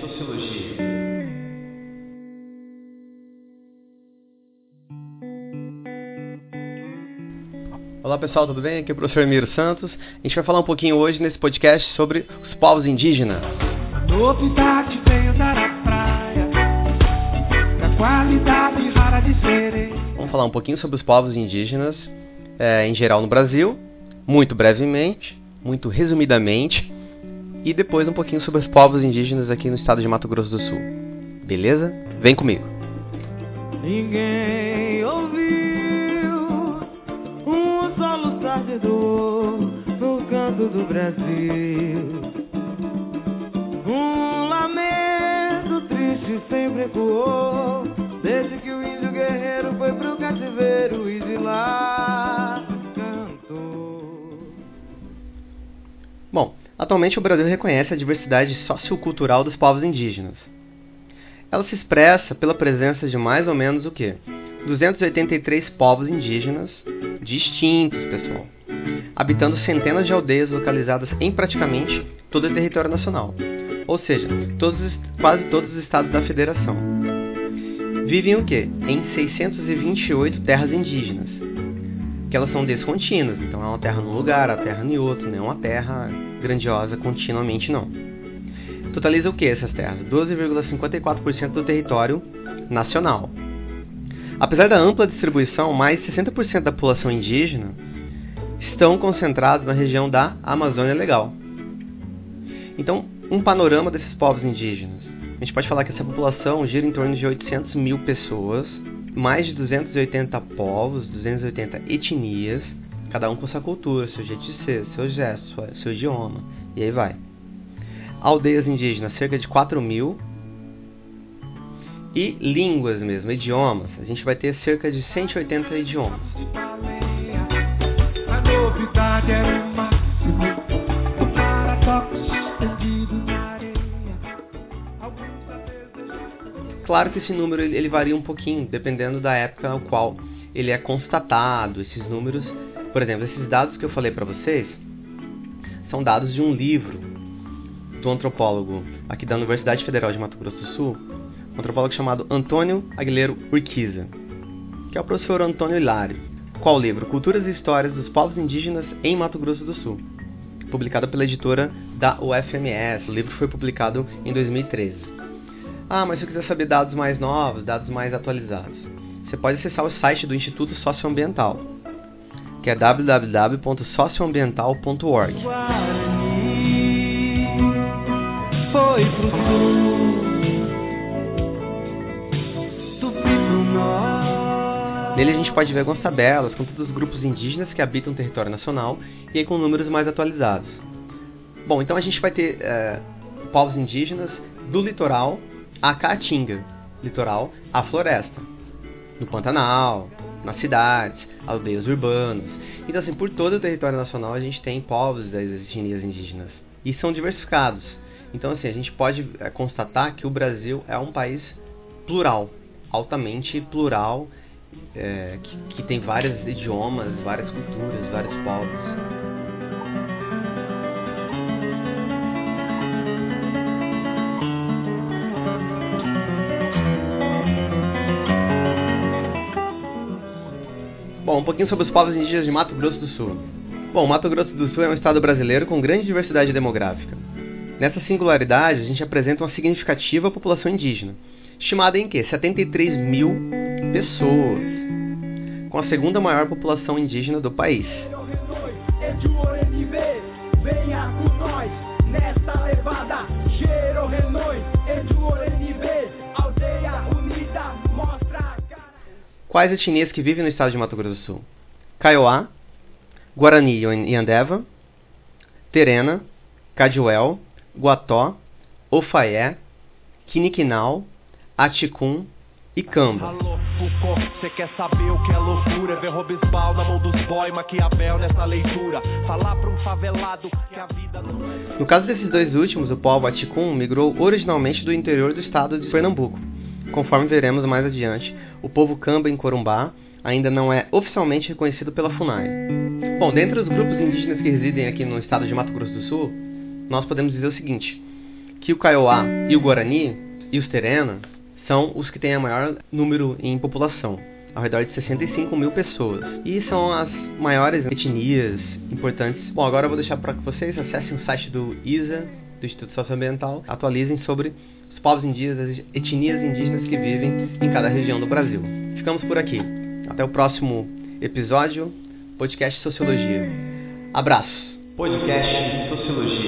Sociologia. Olá pessoal, tudo bem? Aqui é o professor Emiro Santos. A gente vai falar um pouquinho hoje nesse podcast sobre os povos indígenas. Novidade veio dar a praia Da qualidade rara de Vamos falar um pouquinho sobre os povos indígenas é, em geral no Brasil, muito brevemente, muito resumidamente, e depois um pouquinho sobre os povos indígenas aqui no estado de Mato Grosso do Sul. Beleza? Vem comigo. Ninguém ouviu Um No canto do Brasil Um lamento triste sempre ecoou Desde que o índio guerreiro foi pro cativeiro E de lá cantou Bom, atualmente o Brasil reconhece a diversidade sociocultural dos povos indígenas. Ela se expressa pela presença de mais ou menos o quê? 283 povos indígenas distintos, pessoal, habitando centenas de aldeias localizadas em praticamente todo o território nacional, ou seja, todos, os- quase todos os estados da federação. Vivem o quê? Em 628 terras indígenas, que elas são descontínuas, então é uma terra num lugar, a terra em outro, não é uma terra grandiosa continuamente não. Totaliza o que essas terras? 12,54% do território nacional. Apesar da ampla distribuição, mais de 60% da população indígena estão concentrados na região da Amazônia Legal. Então, um panorama desses povos indígenas. A gente pode falar que essa população gira em torno de 800 mil pessoas, mais de 280 povos, 280 etnias, cada um com sua cultura, seu jeito de ser, seu gesto, seu idioma, e aí vai. Aldeias indígenas, cerca de 4 mil. E línguas mesmo, idiomas, a gente vai ter cerca de 180 idiomas. A novidade era o Claro que esse número ele varia um pouquinho, dependendo da época no qual ele é constatado. Esses números, por exemplo, esses dados que eu falei para vocês, são dados de um livro do antropólogo aqui da Universidade Federal de Mato Grosso do Sul, um antropólogo chamado Antônio Aguilheiro Urquiza, que é o professor Antônio Hilário. Qual livro? Culturas e Histórias dos Povos Indígenas em Mato Grosso do Sul, publicado pela editora da UFMS. O livro foi publicado em 2013. Ah, mas se eu quiser saber dados mais novos, dados mais atualizados, você pode acessar o site do Instituto Socioambiental, que é www.socioambiental.org. Foi pro sul Tupi pro norte Nele a gente pode ver algumas tabelas com todos os grupos indígenas que habitam o território nacional e aí com números mais atualizados. Bom, então a gente vai ter eh, povos indígenas do litoral à caatinga, litoral à floresta, no Pantanal, nas cidades, aldeias urbanas. Então assim, por todo o território nacional a gente tem povos das etnias indígenas e são diversificados. Então assim, a gente pode eh, constatar que o Brasil é um país plural, altamente plural é, que, que tem vários idiomas, várias culturas, vários povos. Um pouquinho sobre os povos indígenas de Mato Grosso do Sul. Bom, Mato Grosso do Sul é um estado brasileiro com grande diversidade demográfica. Nessa singularidade, a gente apresenta uma significativa população indígena, estimada em que 73 mil pessoas, com a segunda maior população indígena do país. Venha com nós levada. Renoi, Quais etnias que vivem no estado de Mato Grosso do Sul? Kaiowá, Guarani e Andeva, Terena, Cadiuel, Guató, Ofaé, Quiniquinal, Aticum e Camba. Alô, Foucault, cê quer saber o que é loucura? Ver Robesbal na mão dos boy, Maquiavel nessa leitura. Falar pra um favelado que a vida não é. No caso desses dois últimos, o povo Aticum migrou originalmente do interior do estado de Pernambuco. Conforme veremos mais adiante, o povo Camba em Corumbá ainda não é oficialmente reconhecido pela FUNAI. Bom, dentre os grupos indígenas que residem aqui no estado de Mato Grosso do Sul, nós podemos dizer o seguinte: que o Kaiowá e o Guarani e os Terena são os que têm o maior número em população, ao redor de 65 mil pessoas. E são as maiores etnias importantes. Bom, agora eu vou deixar para que vocês acessem o site do ISA, do Instituto Socioambiental, atualizem sobre povos indígenas, as etnias indígenas que vivem em cada região do Brasil. Ficamos por aqui. Até o próximo episódio, podcast Sociologia. Abraço. Podcast Sociologia.